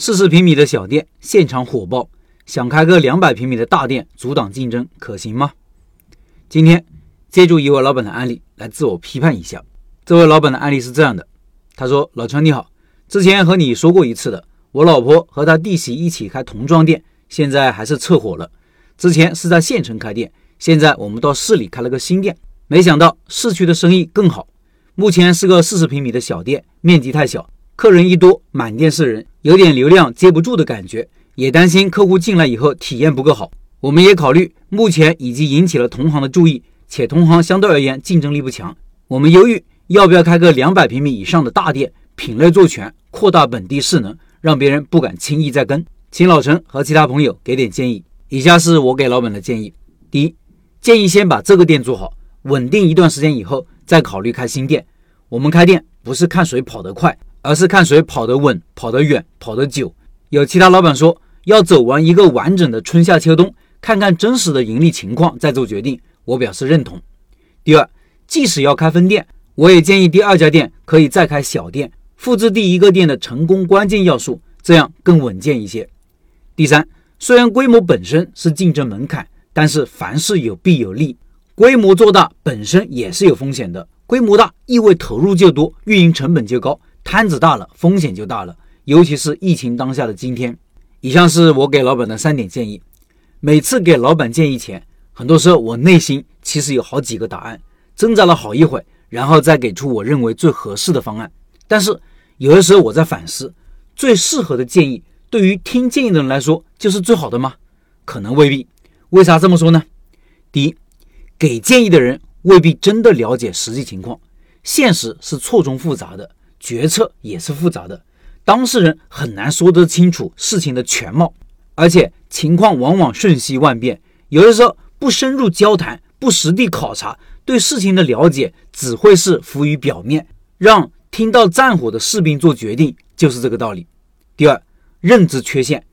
四十平米的小店现场火爆，想开个两百平米的大店阻挡竞争，可行吗？今天借助一位老板的案例来自我批判一下。这位老板的案例是这样的：他说，老陈你好，之前和你说过一次的，我老婆和她弟媳一起开童装店，现在还是撤伙了。之前是在县城开店，现在我们到市里开了个新店，没想到市区的生意更好。目前是个四十平米的小店，面积太小。客人一多，满店是人，有点流量接不住的感觉，也担心客户进来以后体验不够好。我们也考虑，目前已经引起了同行的注意，且同行相对而言竞争力不强。我们犹豫要不要开个两百平米以上的大店，品类做全，扩大本地势能，让别人不敢轻易再跟。请老陈和其他朋友给点建议。以下是我给老板的建议：第一，建议先把这个店做好，稳定一段时间以后再考虑开新店。我们开店不是看谁跑得快。而是看谁跑得稳、跑得远、跑得久。有其他老板说要走完一个完整的春夏秋冬，看看真实的盈利情况再做决定，我表示认同。第二，即使要开分店，我也建议第二家店可以再开小店，复制第一个店的成功关键要素，这样更稳健一些。第三，虽然规模本身是竞争门槛，但是凡事有弊有利，规模做大本身也是有风险的。规模大意味投入就多，运营成本就高。摊子大了，风险就大了，尤其是疫情当下的今天。以上是我给老板的三点建议。每次给老板建议前，很多时候我内心其实有好几个答案，挣扎了好一会，然后再给出我认为最合适的方案。但是有的时候我在反思，最适合的建议对于听建议的人来说就是最好的吗？可能未必。为啥这么说呢？第一，给建议的人未必真的了解实际情况，现实是错综复杂的。决策也是复杂的，当事人很难说得清楚事情的全貌，而且情况往往瞬息万变。有的时候不深入交谈、不实地考察，对事情的了解只会是浮于表面，让听到战火的士兵做决定，就是这个道理。第二，认知缺陷，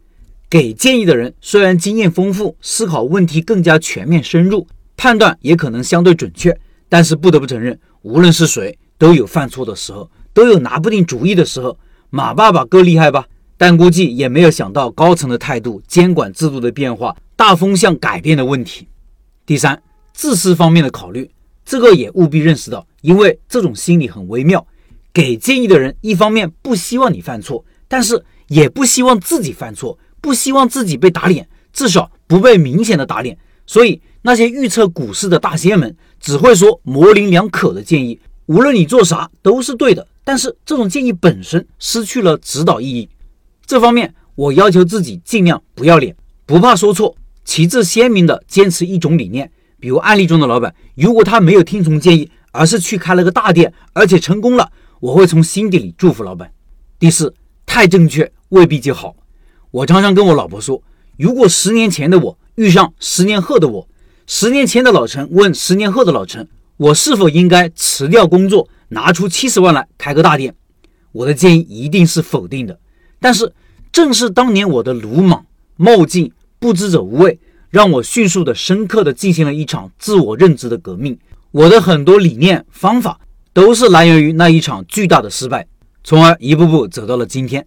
给建议的人虽然经验丰富，思考问题更加全面深入，判断也可能相对准确，但是不得不承认，无论是谁都有犯错的时候。都有拿不定主意的时候，马爸爸够厉害吧？但估计也没有想到高层的态度、监管制度的变化、大风向改变的问题。第三，自私方面的考虑，这个也务必认识到，因为这种心理很微妙。给建议的人一方面不希望你犯错，但是也不希望自己犯错，不希望自己被打脸，至少不被明显的打脸。所以那些预测股市的大仙们只会说模棱两可的建议，无论你做啥都是对的。但是这种建议本身失去了指导意义，这方面我要求自己尽量不要脸，不怕说错，旗帜鲜明的坚持一种理念。比如案例中的老板，如果他没有听从建议，而是去开了个大店，而且成功了，我会从心底里祝福老板。第四，太正确未必就好。我常常跟我老婆说，如果十年前的我遇上十年后的我，十年前的老陈问十年后的老陈，我是否应该辞掉工作？拿出七十万来开个大店，我的建议一定是否定的。但是正是当年我的鲁莽、冒进、不知者无畏，让我迅速的、深刻的进行了一场自我认知的革命。我的很多理念、方法都是来源于那一场巨大的失败，从而一步步走到了今天。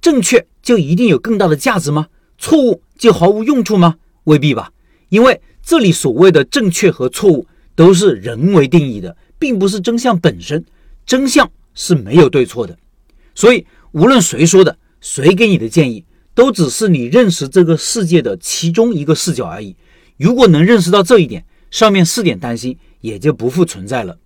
正确就一定有更大的价值吗？错误就毫无用处吗？未必吧。因为这里所谓的正确和错误都是人为定义的。并不是真相本身，真相是没有对错的，所以无论谁说的，谁给你的建议，都只是你认识这个世界的其中一个视角而已。如果能认识到这一点，上面四点担心也就不复存在了。